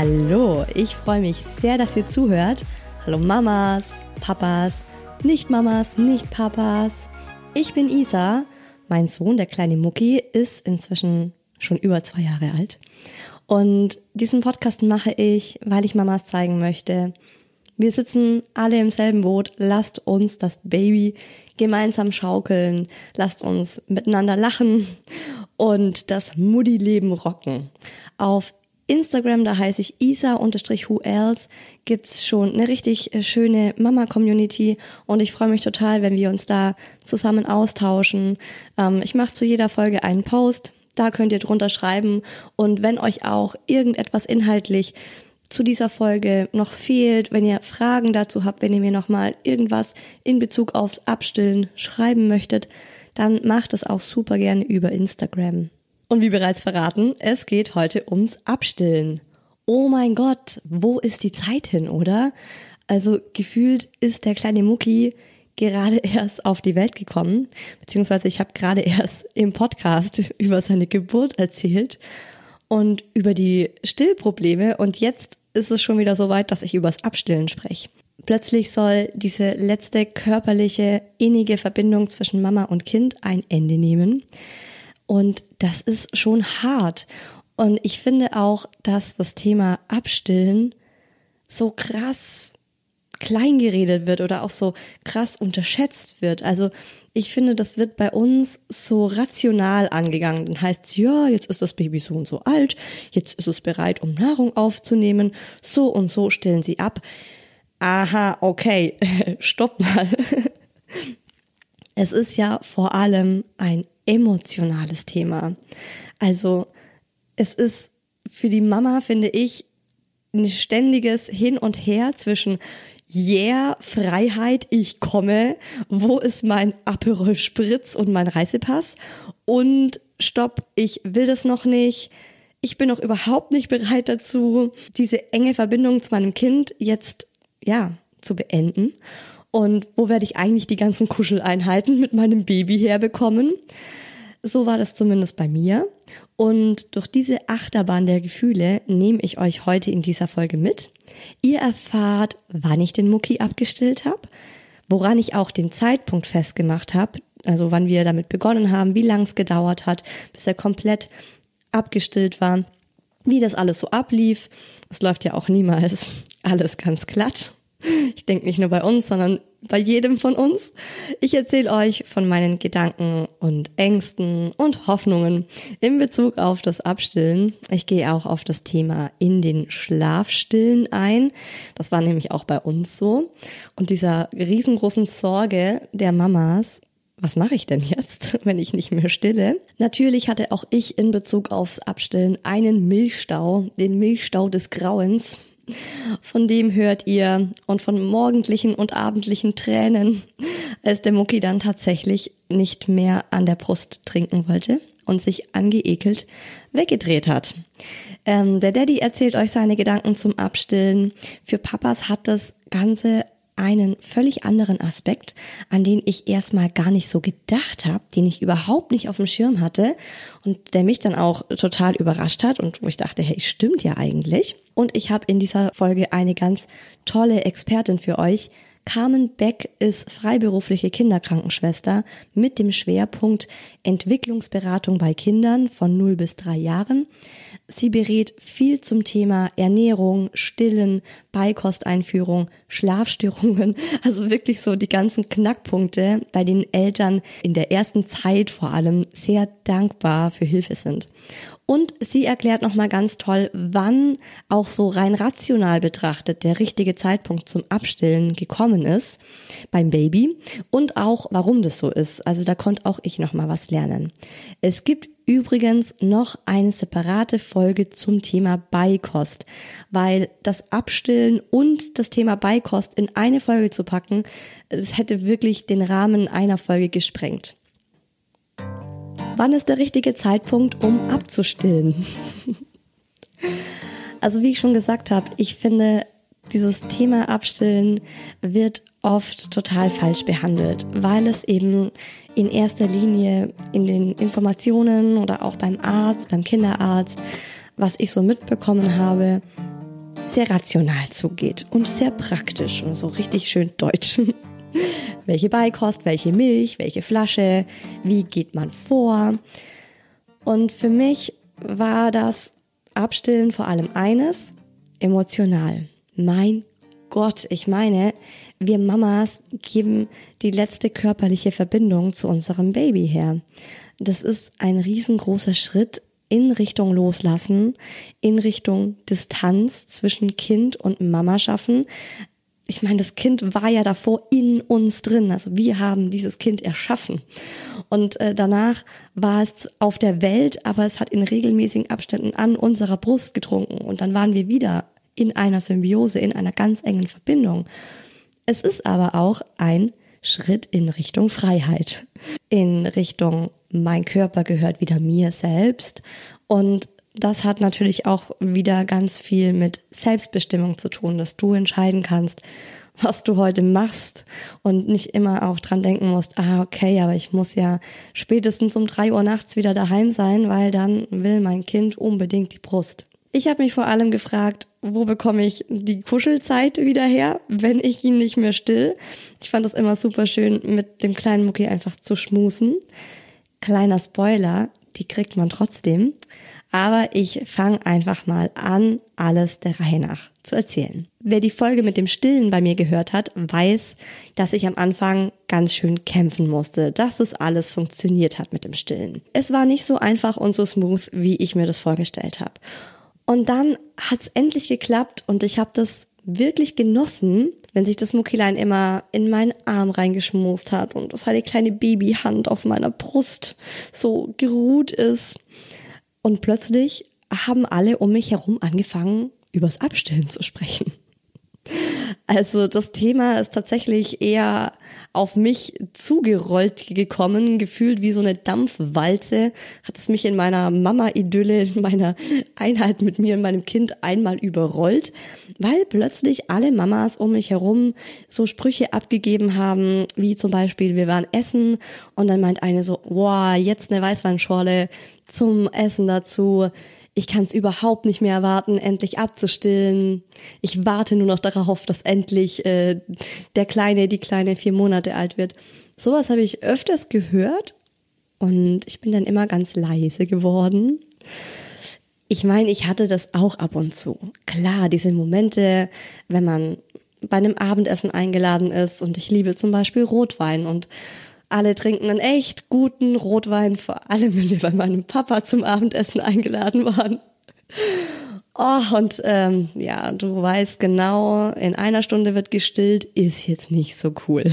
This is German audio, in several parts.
Hallo, ich freue mich sehr, dass ihr zuhört. Hallo Mamas, Papas, Nicht-Mamas, Nicht-Papas. Ich bin Isa. Mein Sohn, der kleine Mucki, ist inzwischen schon über zwei Jahre alt. Und diesen Podcast mache ich, weil ich Mamas zeigen möchte. Wir sitzen alle im selben Boot. Lasst uns das Baby gemeinsam schaukeln. Lasst uns miteinander lachen und das Mutti-Leben rocken. Auf Instagram, da heiße ich isa-who else, gibt's schon eine richtig äh, schöne Mama-Community und ich freue mich total, wenn wir uns da zusammen austauschen. Ähm, ich mache zu jeder Folge einen Post, da könnt ihr drunter schreiben und wenn euch auch irgendetwas inhaltlich zu dieser Folge noch fehlt, wenn ihr Fragen dazu habt, wenn ihr mir nochmal irgendwas in Bezug aufs Abstillen schreiben möchtet, dann macht es auch super gerne über Instagram. Und wie bereits verraten, es geht heute ums Abstillen. Oh mein Gott, wo ist die Zeit hin, oder? Also gefühlt ist der kleine Mucki gerade erst auf die Welt gekommen, beziehungsweise ich habe gerade erst im Podcast über seine Geburt erzählt und über die Stillprobleme und jetzt ist es schon wieder so weit, dass ich übers Abstillen spreche. Plötzlich soll diese letzte körperliche, innige Verbindung zwischen Mama und Kind ein Ende nehmen. Und das ist schon hart. Und ich finde auch, dass das Thema Abstillen so krass klein geredet wird oder auch so krass unterschätzt wird. Also ich finde, das wird bei uns so rational angegangen. Dann heißt es, ja, jetzt ist das Baby so und so alt, jetzt ist es bereit, um Nahrung aufzunehmen, so und so stellen sie ab. Aha, okay, stopp mal. Es ist ja vor allem ein emotionales Thema. Also es ist für die Mama, finde ich, ein ständiges Hin und Her zwischen Yeah, Freiheit, ich komme, wo ist mein Aperol Spritz und mein Reisepass und Stopp, ich will das noch nicht, ich bin noch überhaupt nicht bereit dazu, diese enge Verbindung zu meinem Kind jetzt, ja, zu beenden. Und wo werde ich eigentlich die ganzen Kuscheleinheiten mit meinem Baby herbekommen? So war das zumindest bei mir. Und durch diese Achterbahn der Gefühle nehme ich euch heute in dieser Folge mit. Ihr erfahrt, wann ich den Mucki abgestillt habe, woran ich auch den Zeitpunkt festgemacht habe, also wann wir damit begonnen haben, wie lang es gedauert hat, bis er komplett abgestillt war, wie das alles so ablief. Es läuft ja auch niemals alles ganz glatt. Ich denke nicht nur bei uns, sondern bei jedem von uns. Ich erzähle euch von meinen Gedanken und Ängsten und Hoffnungen in Bezug auf das Abstillen. Ich gehe auch auf das Thema in den Schlafstillen ein. Das war nämlich auch bei uns so. Und dieser riesengroßen Sorge der Mamas, was mache ich denn jetzt, wenn ich nicht mehr stille? Natürlich hatte auch ich in Bezug aufs Abstillen einen Milchstau, den Milchstau des Grauens. Von dem hört ihr und von morgendlichen und abendlichen Tränen, als der Mucki dann tatsächlich nicht mehr an der Brust trinken wollte und sich angeekelt weggedreht hat. Ähm, der Daddy erzählt euch seine Gedanken zum Abstillen. Für Papas hat das Ganze einen völlig anderen Aspekt, an den ich erstmal gar nicht so gedacht habe, den ich überhaupt nicht auf dem Schirm hatte und der mich dann auch total überrascht hat und wo ich dachte, hey, stimmt ja eigentlich. Und ich habe in dieser Folge eine ganz tolle Expertin für euch. Carmen Beck ist freiberufliche Kinderkrankenschwester mit dem Schwerpunkt Entwicklungsberatung bei Kindern von 0 bis 3 Jahren. Sie berät viel zum Thema Ernährung, Stillen, Beikosteinführung, Schlafstörungen, also wirklich so die ganzen Knackpunkte, bei denen Eltern in der ersten Zeit vor allem sehr dankbar für Hilfe sind. Und sie erklärt nochmal ganz toll, wann auch so rein rational betrachtet der richtige Zeitpunkt zum Abstillen gekommen ist beim Baby und auch warum das so ist. Also da konnte auch ich nochmal was lernen. Es gibt übrigens noch eine separate Folge zum Thema Beikost, weil das Abstillen und das Thema Beikost in eine Folge zu packen, das hätte wirklich den Rahmen einer Folge gesprengt. Wann ist der richtige Zeitpunkt, um abzustillen? also wie ich schon gesagt habe, ich finde, dieses Thema Abstillen wird oft total falsch behandelt, weil es eben in erster Linie in den Informationen oder auch beim Arzt, beim Kinderarzt, was ich so mitbekommen habe, sehr rational zugeht und sehr praktisch und so richtig schön deutsch. welche Beikost, welche Milch, welche Flasche, wie geht man vor. Und für mich war das Abstillen vor allem eines, emotional. Mein Gott, ich meine, wir Mamas geben die letzte körperliche Verbindung zu unserem Baby her. Das ist ein riesengroßer Schritt in Richtung Loslassen, in Richtung Distanz zwischen Kind und Mama schaffen, ich meine, das Kind war ja davor in uns drin. Also wir haben dieses Kind erschaffen. Und äh, danach war es auf der Welt, aber es hat in regelmäßigen Abständen an unserer Brust getrunken. Und dann waren wir wieder in einer Symbiose, in einer ganz engen Verbindung. Es ist aber auch ein Schritt in Richtung Freiheit, in Richtung mein Körper gehört wieder mir selbst und das hat natürlich auch wieder ganz viel mit Selbstbestimmung zu tun, dass du entscheiden kannst, was du heute machst und nicht immer auch dran denken musst, ah, okay, aber ich muss ja spätestens um drei Uhr nachts wieder daheim sein, weil dann will mein Kind unbedingt die Brust. Ich habe mich vor allem gefragt, wo bekomme ich die Kuschelzeit wieder her, wenn ich ihn nicht mehr still? Ich fand das immer super schön, mit dem kleinen Mucki einfach zu schmusen. Kleiner Spoiler, die kriegt man trotzdem. Aber ich fange einfach mal an, alles der Reihe nach zu erzählen. Wer die Folge mit dem Stillen bei mir gehört hat, weiß, dass ich am Anfang ganz schön kämpfen musste, dass es alles funktioniert hat mit dem Stillen. Es war nicht so einfach und so smooth, wie ich mir das vorgestellt habe. Und dann hat's endlich geklappt und ich habe das wirklich genossen, wenn sich das Muckilein immer in meinen Arm reingeschmust hat und dass die kleine Babyhand auf meiner Brust so geruht ist. Und plötzlich haben alle um mich herum angefangen, übers Abstillen zu sprechen. Also das Thema ist tatsächlich eher auf mich zugerollt gekommen, gefühlt wie so eine Dampfwalze, hat es mich in meiner Mama-Idylle, in meiner Einheit mit mir und meinem Kind einmal überrollt, weil plötzlich alle Mamas um mich herum so Sprüche abgegeben haben, wie zum Beispiel, wir waren essen. Und dann meint eine so, wow, jetzt eine Weißweinschorle zum Essen dazu ich kann es überhaupt nicht mehr erwarten, endlich abzustillen. Ich warte nur noch darauf, dass endlich äh, der Kleine, die Kleine vier Monate alt wird. Sowas habe ich öfters gehört und ich bin dann immer ganz leise geworden. Ich meine, ich hatte das auch ab und zu. Klar, diese Momente, wenn man bei einem Abendessen eingeladen ist und ich liebe zum Beispiel Rotwein und alle trinken einen echt guten Rotwein, vor allem wenn wir bei meinem Papa zum Abendessen eingeladen waren. Oh, und ähm, ja, du weißt genau, in einer Stunde wird gestillt, ist jetzt nicht so cool.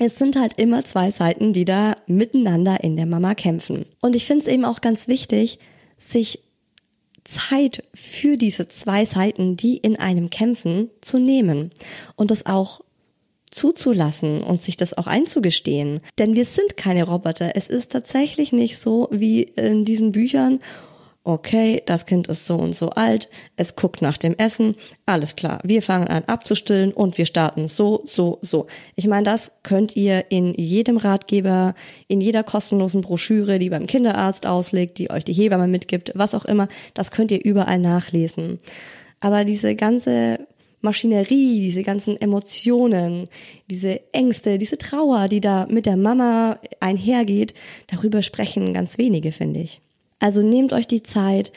Es sind halt immer zwei Seiten, die da miteinander in der Mama kämpfen. Und ich finde es eben auch ganz wichtig, sich Zeit für diese zwei Seiten, die in einem kämpfen, zu nehmen und das auch zuzulassen und sich das auch einzugestehen. Denn wir sind keine Roboter. Es ist tatsächlich nicht so wie in diesen Büchern, okay, das Kind ist so und so alt, es guckt nach dem Essen, alles klar, wir fangen an abzustillen und wir starten so, so, so. Ich meine, das könnt ihr in jedem Ratgeber, in jeder kostenlosen Broschüre, die beim Kinderarzt auslegt, die euch die Hebamme mitgibt, was auch immer, das könnt ihr überall nachlesen. Aber diese ganze Maschinerie, diese ganzen Emotionen, diese Ängste, diese Trauer, die da mit der Mama einhergeht, darüber sprechen ganz wenige, finde ich. Also nehmt euch die Zeit,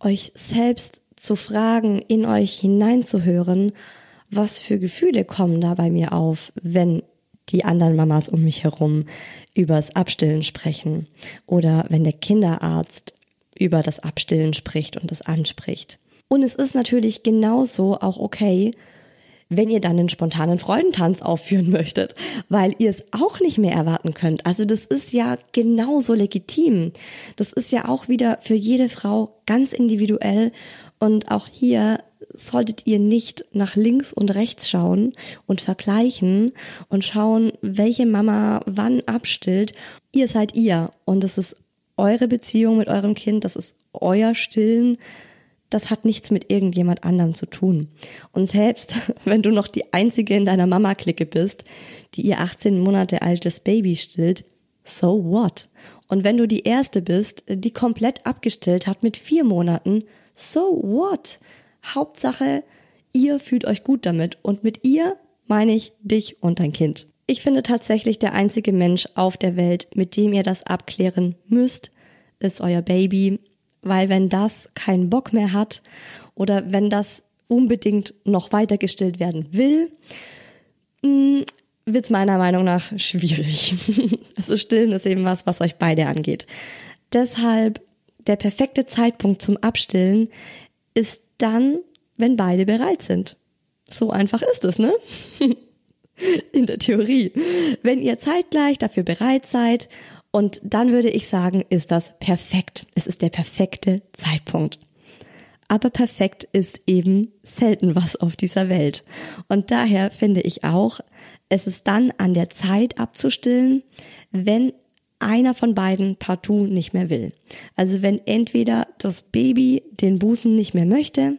euch selbst zu fragen, in euch hineinzuhören, was für Gefühle kommen da bei mir auf, wenn die anderen Mamas um mich herum übers Abstillen sprechen oder wenn der Kinderarzt über das Abstillen spricht und das anspricht. Und es ist natürlich genauso auch okay, wenn ihr dann einen spontanen Freudentanz aufführen möchtet, weil ihr es auch nicht mehr erwarten könnt. Also das ist ja genauso legitim. Das ist ja auch wieder für jede Frau ganz individuell und auch hier solltet ihr nicht nach links und rechts schauen und vergleichen und schauen, welche Mama wann abstillt. Ihr seid ihr und es ist eure Beziehung mit eurem Kind, das ist euer Stillen das hat nichts mit irgendjemand anderem zu tun. Und selbst wenn du noch die einzige in deiner Mama-Clique bist, die ihr 18 Monate altes Baby stillt, so what? Und wenn du die erste bist, die komplett abgestillt hat mit vier Monaten, so what? Hauptsache, ihr fühlt euch gut damit. Und mit ihr meine ich dich und dein Kind. Ich finde tatsächlich der einzige Mensch auf der Welt, mit dem ihr das abklären müsst, ist euer Baby weil wenn das keinen Bock mehr hat oder wenn das unbedingt noch weiter gestillt werden will, mm, wird es meiner Meinung nach schwierig. Also stillen ist eben was, was euch beide angeht. Deshalb der perfekte Zeitpunkt zum Abstillen ist dann, wenn beide bereit sind. So einfach ist es, ne? In der Theorie. Wenn ihr zeitgleich dafür bereit seid und dann würde ich sagen, ist das perfekt. Es ist der perfekte Zeitpunkt. Aber perfekt ist eben selten was auf dieser Welt. Und daher finde ich auch, es ist dann an der Zeit abzustillen, wenn einer von beiden partout nicht mehr will. Also wenn entweder das Baby den Busen nicht mehr möchte,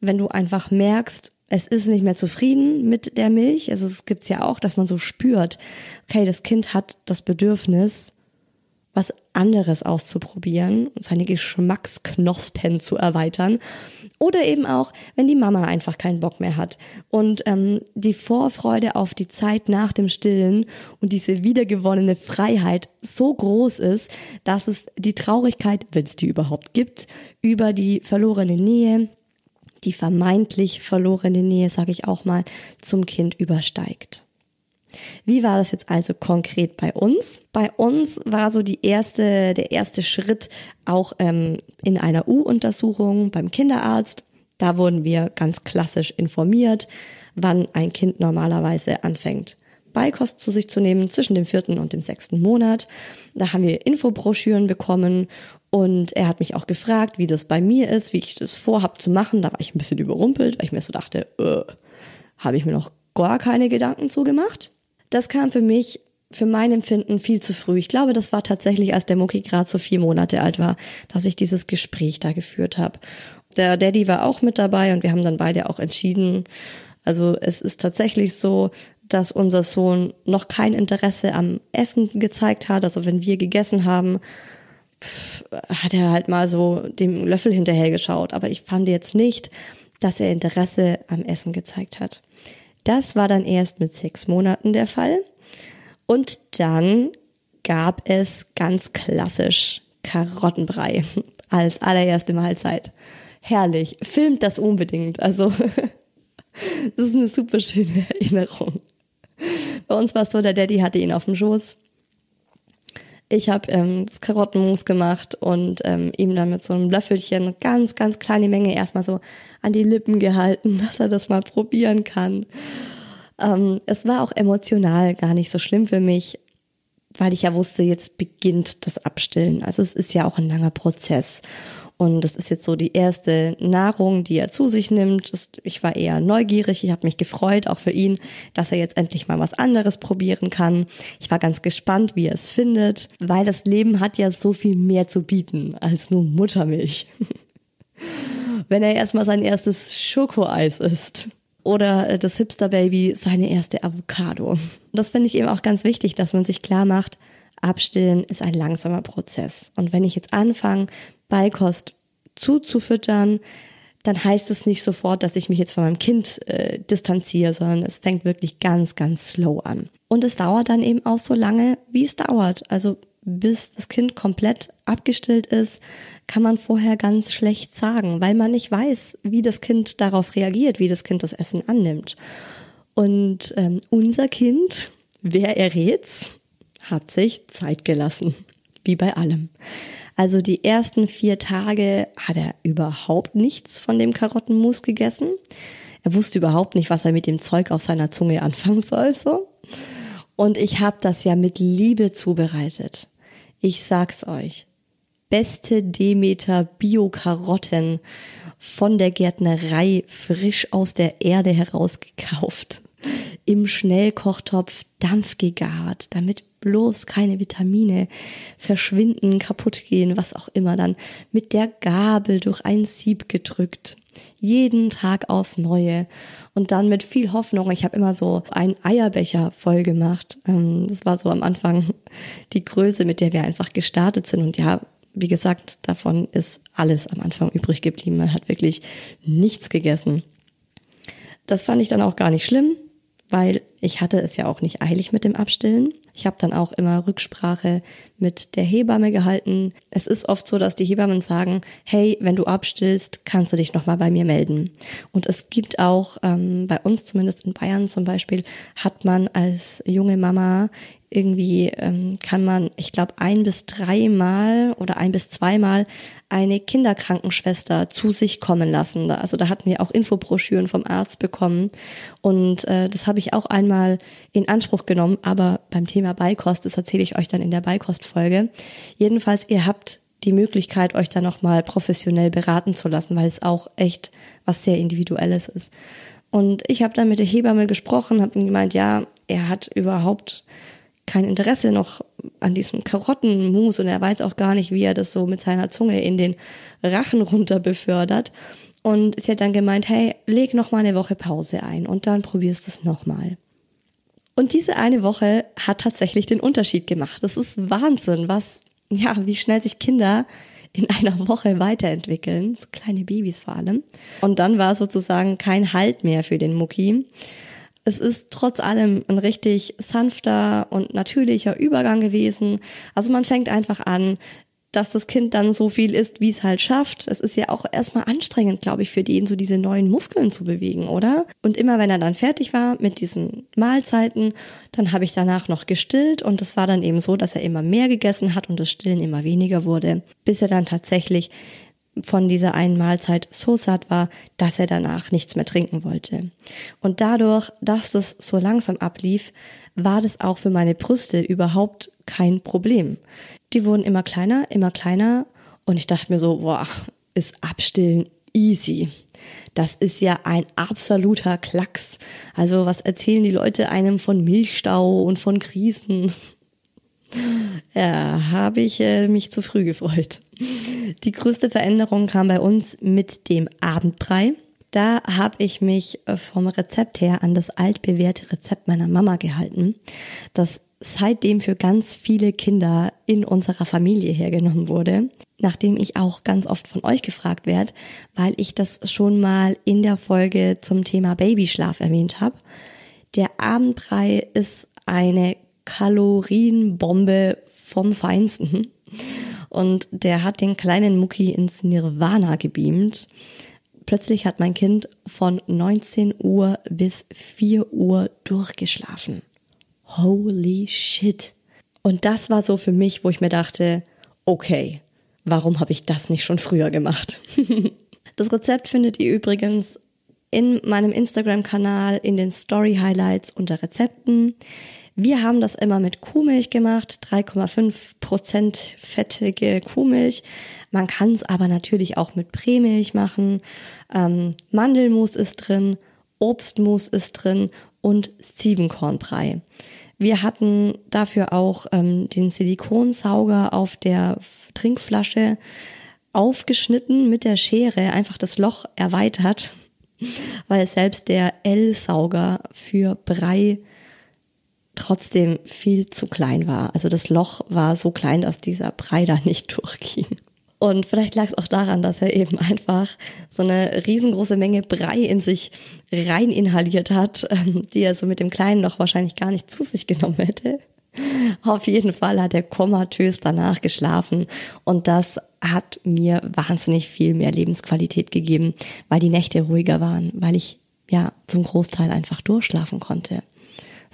wenn du einfach merkst, es ist nicht mehr zufrieden mit der Milch. Also es gibt's ja auch, dass man so spürt, okay, das Kind hat das Bedürfnis, was anderes auszuprobieren und seine Geschmacksknospen zu erweitern. Oder eben auch, wenn die Mama einfach keinen Bock mehr hat und ähm, die Vorfreude auf die Zeit nach dem Stillen und diese wiedergewonnene Freiheit so groß ist, dass es die Traurigkeit, wenn es die überhaupt gibt, über die verlorene Nähe, die vermeintlich verlorene Nähe, sage ich auch mal, zum Kind übersteigt. Wie war das jetzt also konkret bei uns? Bei uns war so die erste, der erste Schritt auch ähm, in einer U-Untersuchung beim Kinderarzt. Da wurden wir ganz klassisch informiert, wann ein Kind normalerweise anfängt. Beikost zu sich zu nehmen zwischen dem vierten und dem sechsten Monat. Da haben wir Infobroschüren bekommen und er hat mich auch gefragt, wie das bei mir ist, wie ich das vorhab zu machen. Da war ich ein bisschen überrumpelt, weil ich mir so dachte, äh, habe ich mir noch gar keine Gedanken zugemacht. Das kam für mich, für mein Empfinden viel zu früh. Ich glaube, das war tatsächlich, als der Mucki gerade so vier Monate alt war, dass ich dieses Gespräch da geführt habe. Der Daddy war auch mit dabei und wir haben dann beide auch entschieden. Also es ist tatsächlich so, dass unser Sohn noch kein Interesse am Essen gezeigt hat. Also wenn wir gegessen haben, pff, hat er halt mal so dem Löffel hinterhergeschaut. Aber ich fand jetzt nicht, dass er Interesse am Essen gezeigt hat. Das war dann erst mit sechs Monaten der Fall. Und dann gab es ganz klassisch Karottenbrei als allererste Mahlzeit. herrlich. Filmt das unbedingt. Also, das ist eine super schöne Erinnerung. Bei uns war es so, der Daddy hatte ihn auf dem Schoß. Ich habe ähm, das Karottenmus gemacht und ähm, ihm dann mit so einem Löffelchen ganz, ganz kleine Menge erstmal so an die Lippen gehalten, dass er das mal probieren kann. Ähm, es war auch emotional gar nicht so schlimm für mich, weil ich ja wusste, jetzt beginnt das Abstillen. Also es ist ja auch ein langer Prozess. Und das ist jetzt so die erste Nahrung, die er zu sich nimmt. Ich war eher neugierig. Ich habe mich gefreut, auch für ihn, dass er jetzt endlich mal was anderes probieren kann. Ich war ganz gespannt, wie er es findet, weil das Leben hat ja so viel mehr zu bieten als nur Muttermilch. Wenn er erstmal sein erstes Schokoeis isst oder das Hipster-Baby seine erste Avocado. Das finde ich eben auch ganz wichtig, dass man sich klar macht, Abstillen ist ein langsamer Prozess. Und wenn ich jetzt anfange, Beikost zuzufüttern, dann heißt es nicht sofort, dass ich mich jetzt von meinem Kind äh, distanziere, sondern es fängt wirklich ganz, ganz slow an. Und es dauert dann eben auch so lange, wie es dauert. Also bis das Kind komplett abgestillt ist, kann man vorher ganz schlecht sagen, weil man nicht weiß, wie das Kind darauf reagiert, wie das Kind das Essen annimmt. Und ähm, unser Kind, wer errät's, hat sich Zeit gelassen, wie bei allem. Also die ersten vier Tage hat er überhaupt nichts von dem Karottenmus gegessen. Er wusste überhaupt nicht, was er mit dem Zeug auf seiner Zunge anfangen soll, so. Und ich habe das ja mit Liebe zubereitet. Ich sag's euch. Beste Demeter Bio-Karotten von der Gärtnerei frisch aus der Erde herausgekauft. Im Schnellkochtopf Dampf gegart, damit bloß keine Vitamine verschwinden, kaputt gehen, was auch immer dann mit der Gabel durch ein Sieb gedrückt. Jeden Tag aufs Neue und dann mit viel Hoffnung. Ich habe immer so einen Eierbecher voll gemacht. Ähm, das war so am Anfang die Größe, mit der wir einfach gestartet sind. Und ja, wie gesagt, davon ist alles am Anfang übrig geblieben. Man hat wirklich nichts gegessen. Das fand ich dann auch gar nicht schlimm, weil ich hatte es ja auch nicht eilig mit dem Abstillen. Ich habe dann auch immer Rücksprache mit der Hebamme gehalten. Es ist oft so, dass die Hebammen sagen, hey, wenn du abstillst, kannst du dich nochmal bei mir melden. Und es gibt auch, ähm, bei uns zumindest in Bayern zum Beispiel, hat man als junge Mama irgendwie ähm, kann man, ich glaube, ein bis dreimal oder ein bis zweimal eine Kinderkrankenschwester zu sich kommen lassen. Also da hatten wir auch Infobroschüren vom Arzt bekommen und äh, das habe ich auch einmal in Anspruch genommen. Aber beim Thema Beikost, das erzähle ich euch dann in der Beikostfolge. Jedenfalls, ihr habt die Möglichkeit, euch da nochmal professionell beraten zu lassen, weil es auch echt was sehr Individuelles ist. Und ich habe dann mit der Hebamme gesprochen, habe ihm gemeint, ja, er hat überhaupt kein Interesse noch an diesem Karottenmus und er weiß auch gar nicht, wie er das so mit seiner Zunge in den Rachen runter befördert. Und sie hat dann gemeint, hey, leg noch mal eine Woche Pause ein und dann probierst du es noch mal. Und diese eine Woche hat tatsächlich den Unterschied gemacht. Das ist Wahnsinn, was, ja, wie schnell sich Kinder in einer Woche weiterentwickeln. So kleine Babys vor allem. Und dann war sozusagen kein Halt mehr für den Mucki. Es ist trotz allem ein richtig sanfter und natürlicher Übergang gewesen. Also man fängt einfach an, dass das Kind dann so viel isst, wie es halt schafft. Es ist ja auch erstmal anstrengend, glaube ich, für den, so diese neuen Muskeln zu bewegen, oder? Und immer wenn er dann fertig war mit diesen Mahlzeiten, dann habe ich danach noch gestillt und es war dann eben so, dass er immer mehr gegessen hat und das Stillen immer weniger wurde, bis er dann tatsächlich von dieser einen Mahlzeit so satt war, dass er danach nichts mehr trinken wollte. Und dadurch, dass es so langsam ablief, war das auch für meine Brüste überhaupt kein Problem. Die wurden immer kleiner, immer kleiner und ich dachte mir so, boah, ist Abstillen easy. Das ist ja ein absoluter Klacks. Also was erzählen die Leute einem von Milchstau und von Krisen? Ja, habe ich äh, mich zu früh gefreut. Die größte Veränderung kam bei uns mit dem Abendbrei. Da habe ich mich vom Rezept her an das altbewährte Rezept meiner Mama gehalten, das seitdem für ganz viele Kinder in unserer Familie hergenommen wurde, nachdem ich auch ganz oft von euch gefragt werde, weil ich das schon mal in der Folge zum Thema Babyschlaf erwähnt habe. Der Abendbrei ist eine Kalorienbombe vom Feinsten. Und der hat den kleinen Mucki ins Nirvana gebeamt. Plötzlich hat mein Kind von 19 Uhr bis 4 Uhr durchgeschlafen. Holy shit. Und das war so für mich, wo ich mir dachte, okay, warum habe ich das nicht schon früher gemacht? das Rezept findet ihr übrigens in meinem Instagram-Kanal in den Story-Highlights unter Rezepten. Wir haben das immer mit Kuhmilch gemacht, 3,5 Prozent fettige Kuhmilch. Man kann es aber natürlich auch mit Prämilch machen. Ähm, Mandelmus ist drin, Obstmus ist drin und Siebenkornbrei. Wir hatten dafür auch ähm, den Silikonsauger auf der Trinkflasche aufgeschnitten mit der Schere, einfach das Loch erweitert, weil selbst der L-Sauger für Brei trotzdem viel zu klein war. Also das Loch war so klein, dass dieser Brei da nicht durchging. Und vielleicht lag es auch daran, dass er eben einfach so eine riesengroße Menge Brei in sich rein inhaliert hat, ähm, die er so mit dem kleinen Loch wahrscheinlich gar nicht zu sich genommen hätte. Auf jeden Fall hat er komatös danach geschlafen und das hat mir wahnsinnig viel mehr Lebensqualität gegeben, weil die Nächte ruhiger waren, weil ich ja zum Großteil einfach durchschlafen konnte.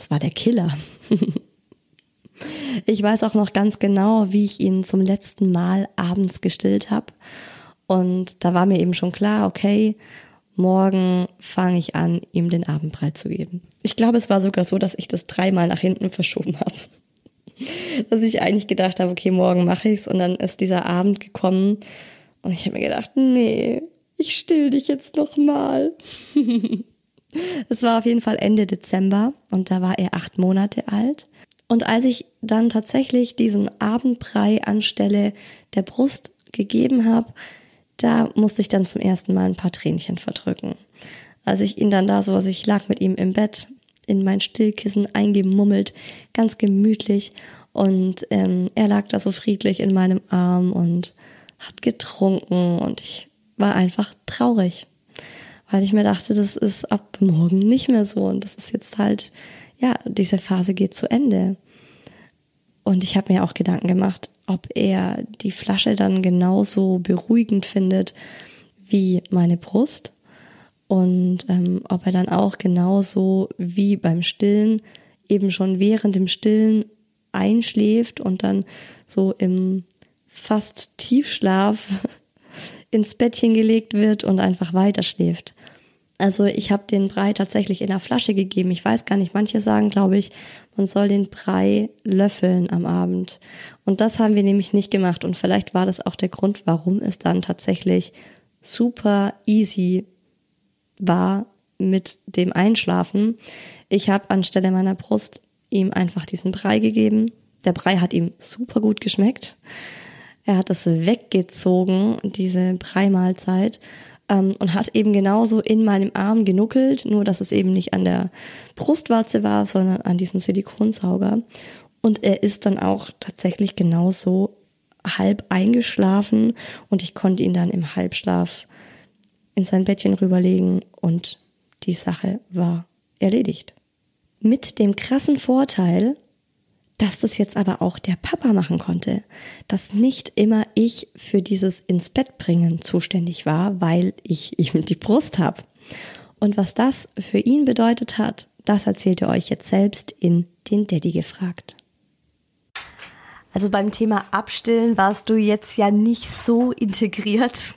Das war der Killer. ich weiß auch noch ganz genau, wie ich ihn zum letzten Mal abends gestillt habe. Und da war mir eben schon klar, okay, morgen fange ich an, ihm den Abendbrei zu geben. Ich glaube, es war sogar so, dass ich das dreimal nach hinten verschoben habe. dass ich eigentlich gedacht habe, okay, morgen mache ich's und dann ist dieser Abend gekommen und ich habe mir gedacht, nee, ich still dich jetzt noch mal. Es war auf jeden Fall Ende Dezember und da war er acht Monate alt. Und als ich dann tatsächlich diesen Abendbrei anstelle der Brust gegeben habe, da musste ich dann zum ersten Mal ein paar Tränchen verdrücken. Als ich ihn dann da so, also ich lag mit ihm im Bett, in mein Stillkissen eingemummelt, ganz gemütlich und ähm, er lag da so friedlich in meinem Arm und hat getrunken und ich war einfach traurig weil ich mir dachte, das ist ab morgen nicht mehr so und das ist jetzt halt, ja, diese Phase geht zu Ende. Und ich habe mir auch Gedanken gemacht, ob er die Flasche dann genauso beruhigend findet wie meine Brust und ähm, ob er dann auch genauso wie beim Stillen eben schon während dem Stillen einschläft und dann so im fast Tiefschlaf ins Bettchen gelegt wird und einfach weiterschläft. Also ich habe den Brei tatsächlich in der Flasche gegeben. Ich weiß gar nicht, manche sagen, glaube ich, man soll den Brei löffeln am Abend. Und das haben wir nämlich nicht gemacht. Und vielleicht war das auch der Grund, warum es dann tatsächlich super easy war mit dem Einschlafen. Ich habe anstelle meiner Brust ihm einfach diesen Brei gegeben. Der Brei hat ihm super gut geschmeckt. Er hat es weggezogen, diese Breimahlzeit ähm, und hat eben genauso in meinem Arm genuckelt, nur dass es eben nicht an der Brustwarze war, sondern an diesem Silikonsauger. Und er ist dann auch tatsächlich genauso halb eingeschlafen und ich konnte ihn dann im Halbschlaf in sein Bettchen rüberlegen und die Sache war erledigt. Mit dem krassen Vorteil, dass das jetzt aber auch der Papa machen konnte, dass nicht immer ich für dieses ins Bett bringen zuständig war, weil ich eben die Brust habe. Und was das für ihn bedeutet hat, das erzählt er euch jetzt selbst in den Daddy gefragt. Also beim Thema Abstillen warst du jetzt ja nicht so integriert,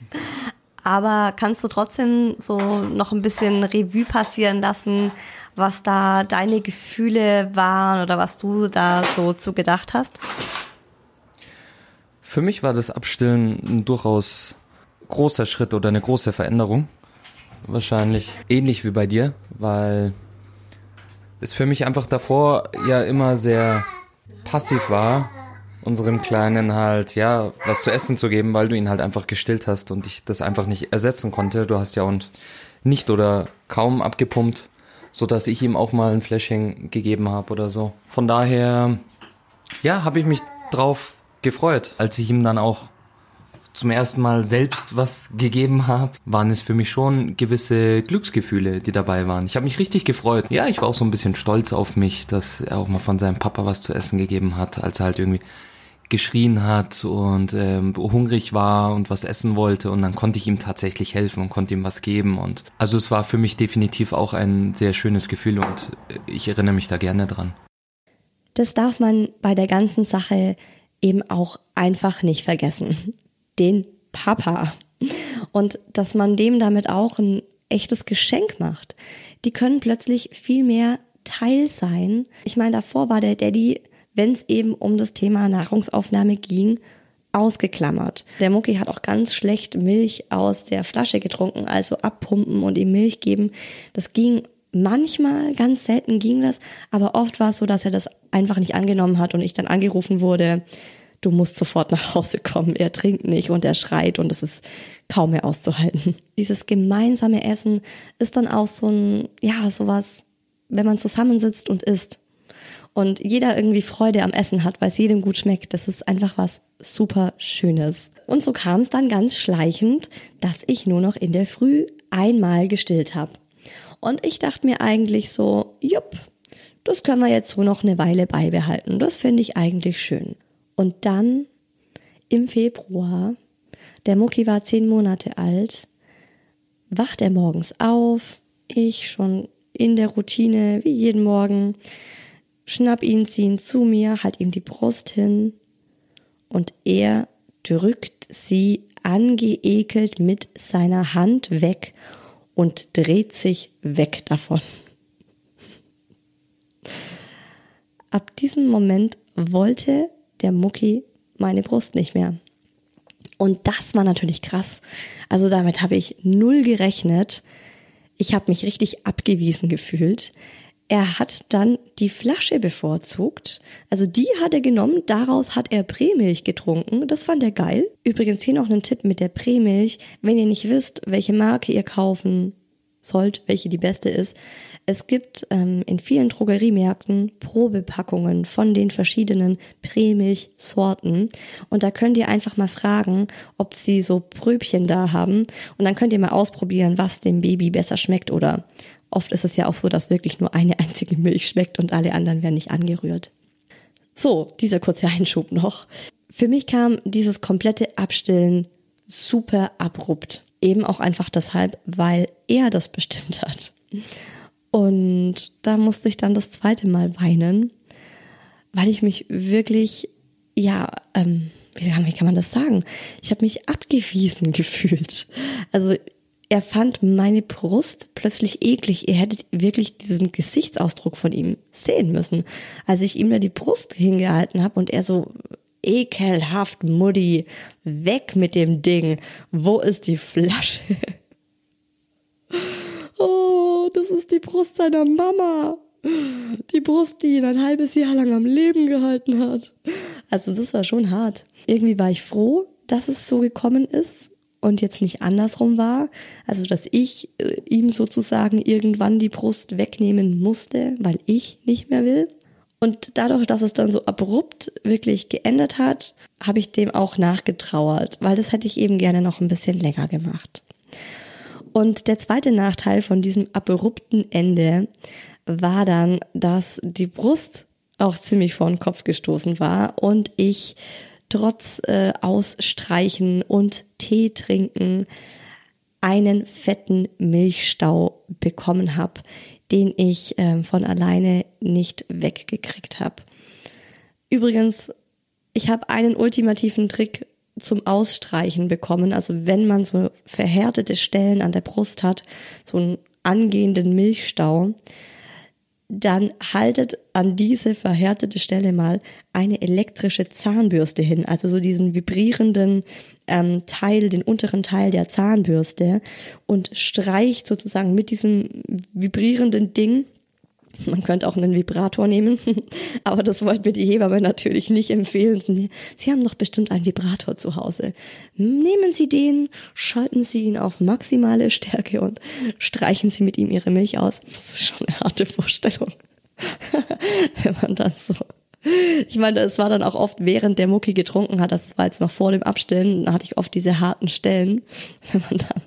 aber kannst du trotzdem so noch ein bisschen Revue passieren lassen, was da deine Gefühle waren oder was du da so zu gedacht hast? Für mich war das Abstillen ein durchaus großer Schritt oder eine große Veränderung. Wahrscheinlich ähnlich wie bei dir, weil es für mich einfach davor ja immer sehr passiv war, unserem Kleinen halt, ja, was zu essen zu geben, weil du ihn halt einfach gestillt hast und ich das einfach nicht ersetzen konnte. Du hast ja und nicht oder kaum abgepumpt so dass ich ihm auch mal ein Fläschchen gegeben habe oder so. Von daher, ja, habe ich mich drauf gefreut, als ich ihm dann auch zum ersten Mal selbst was gegeben habe, waren es für mich schon gewisse Glücksgefühle, die dabei waren. Ich habe mich richtig gefreut. Ja, ich war auch so ein bisschen stolz auf mich, dass er auch mal von seinem Papa was zu essen gegeben hat, als er halt irgendwie geschrien hat und ähm, hungrig war und was essen wollte und dann konnte ich ihm tatsächlich helfen und konnte ihm was geben und also es war für mich definitiv auch ein sehr schönes Gefühl und ich erinnere mich da gerne dran. Das darf man bei der ganzen Sache eben auch einfach nicht vergessen. Den Papa. Und dass man dem damit auch ein echtes Geschenk macht. Die können plötzlich viel mehr Teil sein. Ich meine, davor war der Daddy, wenn es eben um das Thema Nahrungsaufnahme ging, ausgeklammert. Der Mucki hat auch ganz schlecht Milch aus der Flasche getrunken, also abpumpen und ihm Milch geben. Das ging manchmal, ganz selten ging das, aber oft war es so, dass er das einfach nicht angenommen hat und ich dann angerufen wurde, du musst sofort nach Hause kommen, er trinkt nicht und er schreit und es ist kaum mehr auszuhalten. Dieses gemeinsame Essen ist dann auch so ein, ja, sowas, wenn man zusammensitzt und isst und jeder irgendwie Freude am Essen hat, weil es jedem gut schmeckt, das ist einfach was super Schönes. Und so kam es dann ganz schleichend, dass ich nur noch in der Früh einmal gestillt habe. Und ich dachte mir eigentlich so, jupp, das können wir jetzt so noch eine Weile beibehalten. Das finde ich eigentlich schön. Und dann im Februar, der Mucki war zehn Monate alt, wacht er morgens auf, ich schon in der Routine wie jeden Morgen, schnapp ihn, zieh ihn zu mir, halt ihm die Brust hin und er drückt sie angeekelt mit seiner Hand weg und dreht sich weg davon. Ab diesem Moment wollte der Mucki meine Brust nicht mehr. Und das war natürlich krass. Also damit habe ich null gerechnet. Ich habe mich richtig abgewiesen gefühlt. Er hat dann die Flasche bevorzugt. Also die hat er genommen, daraus hat er Prämilch getrunken. Das fand er geil. Übrigens hier noch ein Tipp mit der Prämilch. Wenn ihr nicht wisst, welche Marke ihr kaufen sollt, welche die beste ist. Es gibt ähm, in vielen Drogeriemärkten Probepackungen von den verschiedenen Prämilchsorten und da könnt ihr einfach mal fragen, ob sie so Pröbchen da haben und dann könnt ihr mal ausprobieren, was dem Baby besser schmeckt oder oft ist es ja auch so, dass wirklich nur eine einzige Milch schmeckt und alle anderen werden nicht angerührt. So, dieser kurze Einschub noch. Für mich kam dieses komplette Abstillen super abrupt. Eben auch einfach deshalb, weil er das bestimmt hat. Und da musste ich dann das zweite Mal weinen, weil ich mich wirklich, ja, ähm, wie kann, man das sagen? Ich habe mich abgewiesen gefühlt. Also er fand meine Brust plötzlich eklig. Ihr hättet wirklich diesen Gesichtsausdruck von ihm sehen müssen. Als ich ihm da die Brust hingehalten habe und er so ekelhaft Mutti, weg mit dem Ding. Wo ist die Flasche? Oh, das ist die Brust seiner Mama. Die Brust, die ihn ein halbes Jahr lang am Leben gehalten hat. Also das war schon hart. Irgendwie war ich froh, dass es so gekommen ist und jetzt nicht andersrum war. Also dass ich äh, ihm sozusagen irgendwann die Brust wegnehmen musste, weil ich nicht mehr will. Und dadurch, dass es dann so abrupt wirklich geändert hat, habe ich dem auch nachgetrauert, weil das hätte ich eben gerne noch ein bisschen länger gemacht. Und der zweite Nachteil von diesem abrupten Ende war dann, dass die Brust auch ziemlich vor den Kopf gestoßen war und ich trotz äh, Ausstreichen und Tee trinken einen fetten Milchstau bekommen habe, den ich äh, von alleine nicht weggekriegt habe. Übrigens, ich habe einen ultimativen Trick zum Ausstreichen bekommen. Also wenn man so verhärtete Stellen an der Brust hat, so einen angehenden Milchstau, dann haltet an diese verhärtete Stelle mal eine elektrische Zahnbürste hin, also so diesen vibrierenden ähm, Teil, den unteren Teil der Zahnbürste und streicht sozusagen mit diesem vibrierenden Ding man könnte auch einen Vibrator nehmen, aber das wollte mir die Hebamme natürlich nicht empfehlen. Sie haben doch bestimmt einen Vibrator zu Hause. Nehmen Sie den, schalten Sie ihn auf maximale Stärke und streichen Sie mit ihm Ihre Milch aus. Das ist schon eine harte Vorstellung. Wenn man dann so ich meine, es war dann auch oft während der Mucki getrunken hat, das war jetzt noch vor dem Abstillen, da hatte ich oft diese harten Stellen, wenn man dann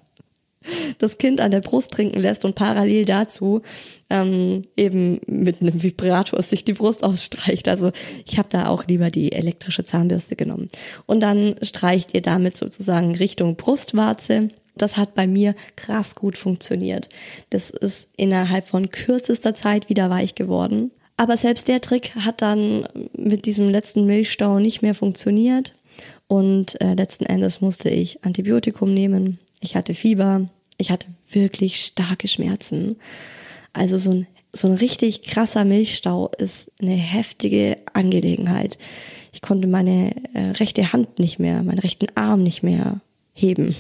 das Kind an der Brust trinken lässt und parallel dazu ähm, eben mit einem Vibrator sich die Brust ausstreicht. Also ich habe da auch lieber die elektrische Zahnbürste genommen. Und dann streicht ihr damit sozusagen Richtung Brustwarze. Das hat bei mir krass gut funktioniert. Das ist innerhalb von kürzester Zeit wieder weich geworden. Aber selbst der Trick hat dann mit diesem letzten Milchstau nicht mehr funktioniert. Und äh, letzten Endes musste ich Antibiotikum nehmen. Ich hatte Fieber. Ich hatte wirklich starke Schmerzen. Also so ein, so ein richtig krasser Milchstau ist eine heftige Angelegenheit. Ich konnte meine äh, rechte Hand nicht mehr, meinen rechten Arm nicht mehr heben.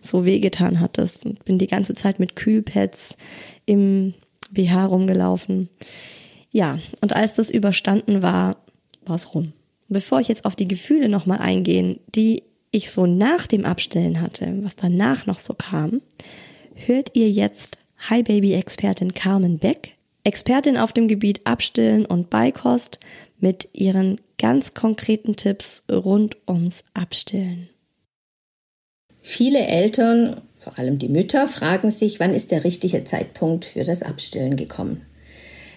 So wehgetan hat das. Und bin die ganze Zeit mit Kühlpads im BH rumgelaufen. Ja, und als das überstanden war, war es rum. Bevor ich jetzt auf die Gefühle nochmal eingehen, die ich so nach dem Abstillen hatte, was danach noch so kam, hört ihr jetzt Hi Baby Expertin Carmen Beck, Expertin auf dem Gebiet Abstillen und Beikost mit ihren ganz konkreten Tipps rund ums Abstillen. Viele Eltern, vor allem die Mütter, fragen sich, wann ist der richtige Zeitpunkt für das Abstillen gekommen.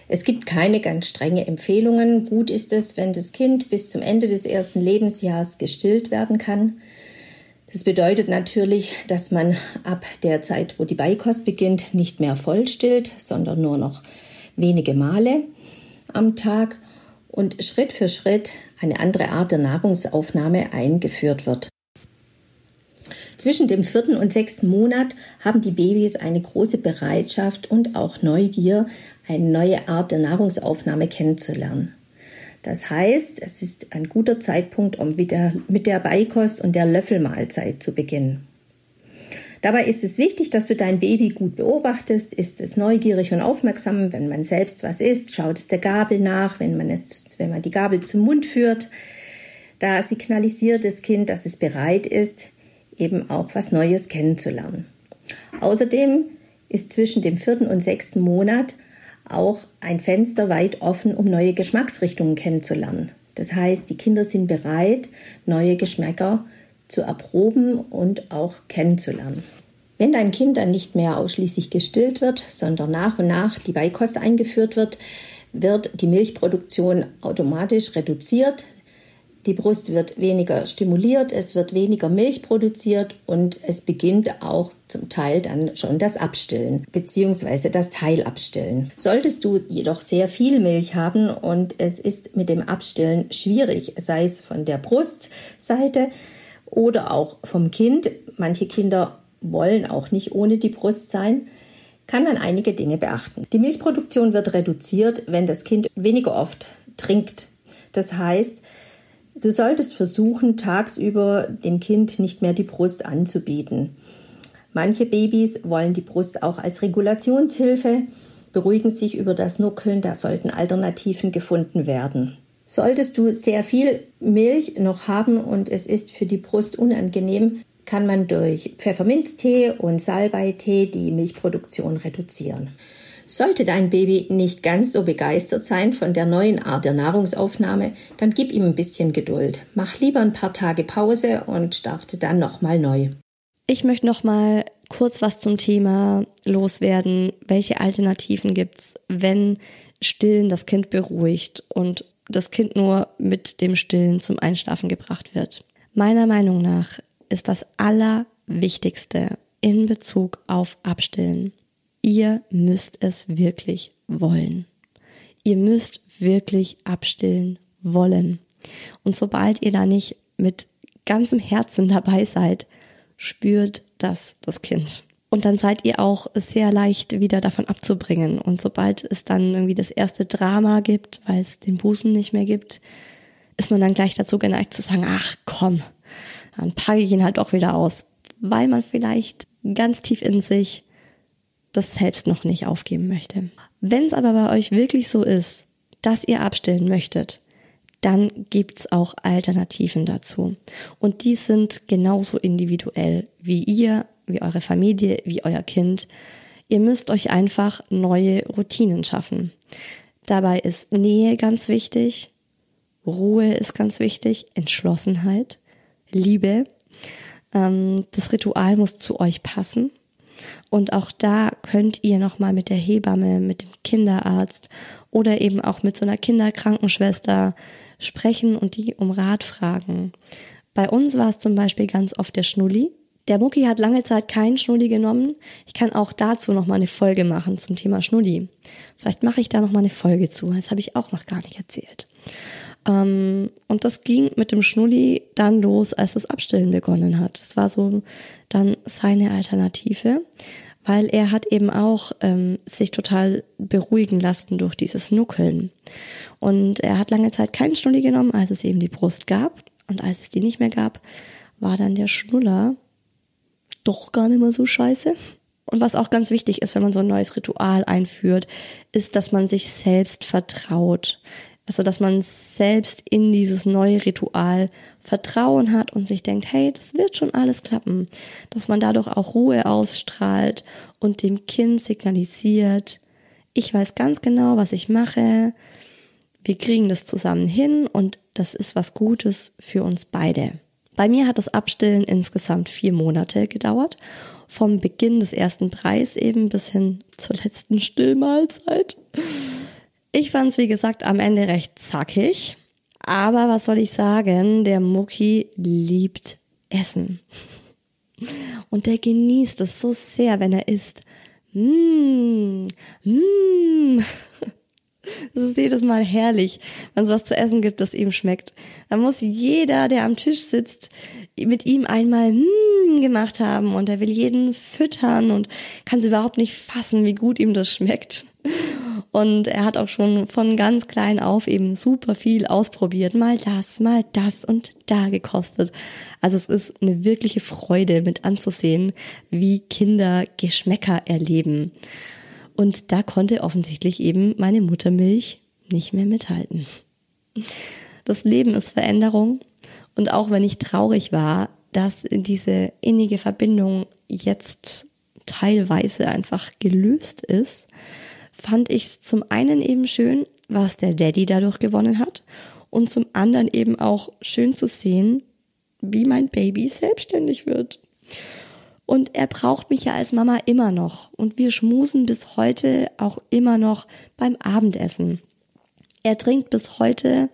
Es gibt keine ganz strenge Empfehlungen. Gut ist es, wenn das Kind bis zum Ende des ersten Lebensjahres gestillt werden kann. Das bedeutet natürlich, dass man ab der Zeit, wo die Beikost beginnt, nicht mehr voll stillt, sondern nur noch wenige Male am Tag und Schritt für Schritt eine andere Art der Nahrungsaufnahme eingeführt wird. Zwischen dem vierten und sechsten Monat haben die Babys eine große Bereitschaft und auch Neugier, eine neue Art der Nahrungsaufnahme kennenzulernen. Das heißt, es ist ein guter Zeitpunkt, um wieder mit der Beikost und der Löffelmahlzeit zu beginnen. Dabei ist es wichtig, dass du dein Baby gut beobachtest. Ist es neugierig und aufmerksam, wenn man selbst was isst? Schaut es der Gabel nach, wenn man, es, wenn man die Gabel zum Mund führt? Da signalisiert das Kind, dass es bereit ist, eben auch was Neues kennenzulernen. Außerdem ist zwischen dem vierten und sechsten Monat auch ein Fenster weit offen, um neue Geschmacksrichtungen kennenzulernen. Das heißt, die Kinder sind bereit, neue Geschmäcker zu erproben und auch kennenzulernen. Wenn dein Kind dann nicht mehr ausschließlich gestillt wird, sondern nach und nach die Beikost eingeführt wird, wird die Milchproduktion automatisch reduziert. Die Brust wird weniger stimuliert, es wird weniger Milch produziert und es beginnt auch zum Teil dann schon das Abstillen bzw. das Teilabstillen. Solltest du jedoch sehr viel Milch haben und es ist mit dem Abstillen schwierig, sei es von der Brustseite oder auch vom Kind, manche Kinder wollen auch nicht ohne die Brust sein, kann man einige Dinge beachten. Die Milchproduktion wird reduziert, wenn das Kind weniger oft trinkt. Das heißt, Du solltest versuchen, tagsüber dem Kind nicht mehr die Brust anzubieten. Manche Babys wollen die Brust auch als Regulationshilfe, beruhigen sich über das Nuckeln, da sollten Alternativen gefunden werden. Solltest du sehr viel Milch noch haben und es ist für die Brust unangenehm, kann man durch Pfefferminztee und Salbeitee die Milchproduktion reduzieren. Sollte dein Baby nicht ganz so begeistert sein von der neuen Art der Nahrungsaufnahme, dann gib ihm ein bisschen Geduld. Mach lieber ein paar Tage Pause und starte dann nochmal neu. Ich möchte noch mal kurz was zum Thema loswerden. Welche Alternativen gibt's, wenn Stillen das Kind beruhigt und das Kind nur mit dem Stillen zum Einschlafen gebracht wird? Meiner Meinung nach ist das Allerwichtigste in Bezug auf Abstillen Ihr müsst es wirklich wollen. Ihr müsst wirklich abstillen wollen. Und sobald ihr da nicht mit ganzem Herzen dabei seid, spürt das das Kind. Und dann seid ihr auch sehr leicht wieder davon abzubringen. Und sobald es dann irgendwie das erste Drama gibt, weil es den Busen nicht mehr gibt, ist man dann gleich dazu geneigt zu sagen, ach komm, dann packe ich ihn halt auch wieder aus. Weil man vielleicht ganz tief in sich das selbst noch nicht aufgeben möchte. Wenn es aber bei euch wirklich so ist, dass ihr abstillen möchtet, dann gibt's auch Alternativen dazu. Und die sind genauso individuell wie ihr, wie eure Familie, wie euer Kind. Ihr müsst euch einfach neue Routinen schaffen. Dabei ist Nähe ganz wichtig, Ruhe ist ganz wichtig, Entschlossenheit, Liebe. Ähm, das Ritual muss zu euch passen. Und auch da könnt ihr nochmal mit der Hebamme, mit dem Kinderarzt oder eben auch mit so einer Kinderkrankenschwester sprechen und die um Rat fragen. Bei uns war es zum Beispiel ganz oft der Schnulli. Der Mucki hat lange Zeit keinen Schnulli genommen. Ich kann auch dazu nochmal eine Folge machen zum Thema Schnulli. Vielleicht mache ich da nochmal eine Folge zu. Das habe ich auch noch gar nicht erzählt. Ähm, und das ging mit dem Schnulli dann los, als das Abstillen begonnen hat. Das war so dann seine Alternative, weil er hat eben auch ähm, sich total beruhigen lassen durch dieses Nuckeln. Und er hat lange Zeit keinen Schnulli genommen, als es eben die Brust gab. Und als es die nicht mehr gab, war dann der Schnuller doch gar nicht mehr so scheiße. Und was auch ganz wichtig ist, wenn man so ein neues Ritual einführt, ist, dass man sich selbst vertraut. Also, dass man selbst in dieses neue Ritual Vertrauen hat und sich denkt, hey, das wird schon alles klappen. Dass man dadurch auch Ruhe ausstrahlt und dem Kind signalisiert, ich weiß ganz genau, was ich mache. Wir kriegen das zusammen hin und das ist was Gutes für uns beide. Bei mir hat das Abstillen insgesamt vier Monate gedauert. Vom Beginn des ersten Preis eben bis hin zur letzten Stillmahlzeit. Ich fand es, wie gesagt, am Ende recht zackig. Aber was soll ich sagen? Der Mucki liebt Essen. Und der genießt es so sehr, wenn er isst. Mmh, mmh. Das ist jedes Mal herrlich, wenn es was zu essen gibt, das ihm schmeckt. Da muss jeder, der am Tisch sitzt, mit ihm einmal mm gemacht haben und er will jeden füttern und kann es überhaupt nicht fassen, wie gut ihm das schmeckt. Und er hat auch schon von ganz klein auf eben super viel ausprobiert. Mal das, mal das und da gekostet. Also es ist eine wirkliche Freude mit anzusehen, wie Kinder Geschmäcker erleben. Und da konnte offensichtlich eben meine Muttermilch nicht mehr mithalten. Das Leben ist Veränderung. Und auch wenn ich traurig war, dass diese innige Verbindung jetzt teilweise einfach gelöst ist, fand ich es zum einen eben schön, was der Daddy dadurch gewonnen hat und zum anderen eben auch schön zu sehen, wie mein Baby selbstständig wird. Und er braucht mich ja als Mama immer noch. Und wir schmusen bis heute auch immer noch beim Abendessen. Er trinkt bis heute,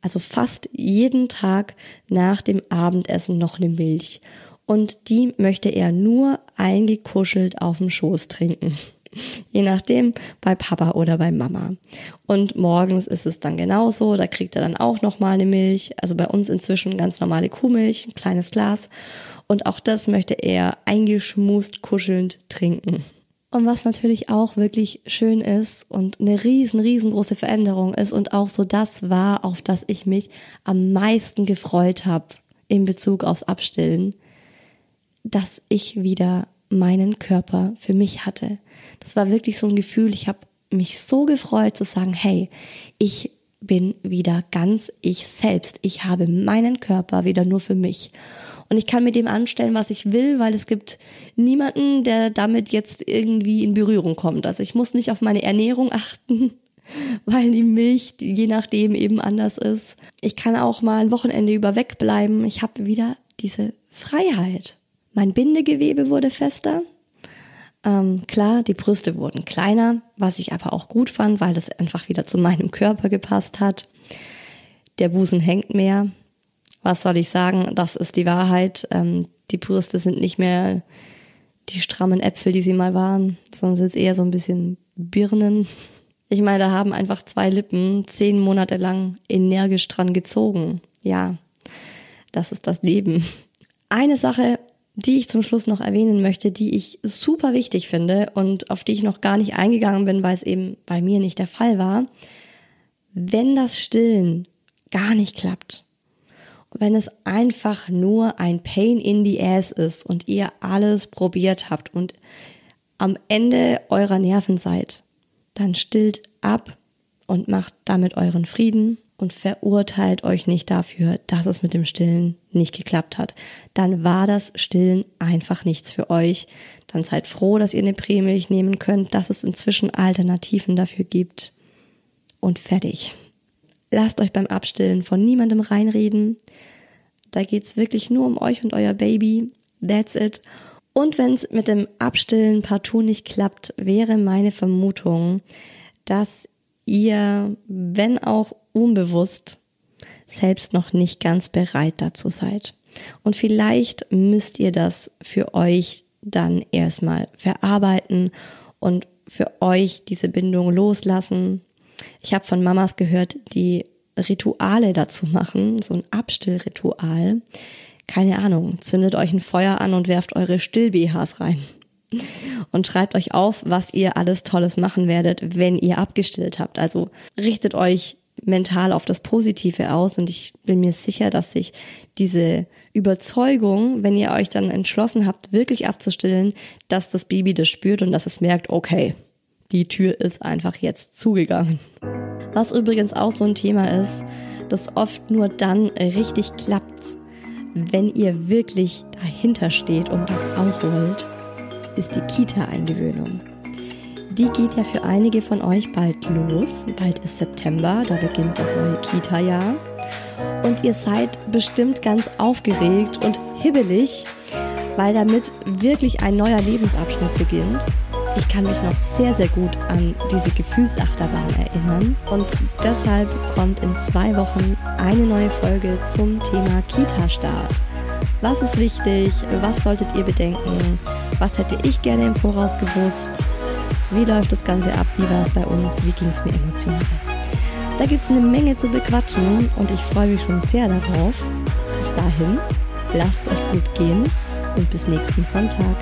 also fast jeden Tag nach dem Abendessen noch eine Milch. Und die möchte er nur eingekuschelt auf dem Schoß trinken. Je nachdem, bei Papa oder bei Mama. Und morgens ist es dann genauso, da kriegt er dann auch nochmal eine Milch. Also bei uns inzwischen ganz normale Kuhmilch, ein kleines Glas. Und auch das möchte er eingeschmust, kuschelnd trinken. Und was natürlich auch wirklich schön ist und eine riesen, riesengroße Veränderung ist und auch so das war, auf das ich mich am meisten gefreut habe in Bezug aufs Abstillen, dass ich wieder meinen Körper für mich hatte. Das war wirklich so ein Gefühl, ich habe mich so gefreut zu sagen, hey, ich bin wieder ganz ich selbst. Ich habe meinen Körper wieder nur für mich und ich kann mit dem anstellen, was ich will, weil es gibt niemanden, der damit jetzt irgendwie in Berührung kommt. Also ich muss nicht auf meine Ernährung achten, weil die Milch je nachdem eben anders ist. Ich kann auch mal ein Wochenende über wegbleiben. Ich habe wieder diese Freiheit. Mein Bindegewebe wurde fester. Ähm, klar, die Brüste wurden kleiner, was ich aber auch gut fand, weil das einfach wieder zu meinem Körper gepasst hat. Der Busen hängt mehr was soll ich sagen? Das ist die Wahrheit. Ähm, die Brüste sind nicht mehr die strammen Äpfel, die sie mal waren, sondern sind eher so ein bisschen Birnen. Ich meine, da haben einfach zwei Lippen zehn Monate lang energisch dran gezogen. Ja, das ist das Leben. Eine Sache, die ich zum Schluss noch erwähnen möchte, die ich super wichtig finde und auf die ich noch gar nicht eingegangen bin, weil es eben bei mir nicht der Fall war. Wenn das Stillen gar nicht klappt, wenn es einfach nur ein Pain in the Ass ist und ihr alles probiert habt und am Ende eurer Nerven seid, dann stillt ab und macht damit euren Frieden und verurteilt euch nicht dafür, dass es mit dem Stillen nicht geklappt hat. Dann war das Stillen einfach nichts für euch. Dann seid froh, dass ihr eine Prämilch nehmen könnt, dass es inzwischen Alternativen dafür gibt. Und fertig. Lasst euch beim Abstillen von niemandem reinreden. Da geht's wirklich nur um euch und euer Baby. That's it. Und wenn es mit dem Abstillen partout nicht klappt, wäre meine Vermutung, dass ihr, wenn auch unbewusst, selbst noch nicht ganz bereit dazu seid. Und vielleicht müsst ihr das für euch dann erstmal verarbeiten und für euch diese Bindung loslassen. Ich habe von Mamas gehört, die Rituale dazu machen, so ein Abstillritual. Keine Ahnung, zündet euch ein Feuer an und werft eure Still-BHs rein. Und schreibt euch auf, was ihr alles Tolles machen werdet, wenn ihr abgestillt habt. Also richtet euch mental auf das Positive aus und ich bin mir sicher, dass sich diese Überzeugung, wenn ihr euch dann entschlossen habt, wirklich abzustillen, dass das Baby das spürt und dass es merkt, okay, die Tür ist einfach jetzt zugegangen. Was übrigens auch so ein Thema ist, das oft nur dann richtig klappt, wenn ihr wirklich dahinter steht und das auch wollt, ist die Kita-Eingewöhnung. Die geht ja für einige von euch bald los. Bald ist September, da beginnt das neue Kita-Jahr. Und ihr seid bestimmt ganz aufgeregt und hibbelig, weil damit wirklich ein neuer Lebensabschnitt beginnt. Ich kann mich noch sehr, sehr gut an diese Gefühlsachterbahn erinnern. Und deshalb kommt in zwei Wochen eine neue Folge zum Thema Kita-Start. Was ist wichtig? Was solltet ihr bedenken? Was hätte ich gerne im Voraus gewusst? Wie läuft das Ganze ab? Wie war es bei uns? Wie ging es mir emotional? Da gibt es eine Menge zu bequatschen und ich freue mich schon sehr darauf. Bis dahin, lasst euch gut gehen und bis nächsten Sonntag.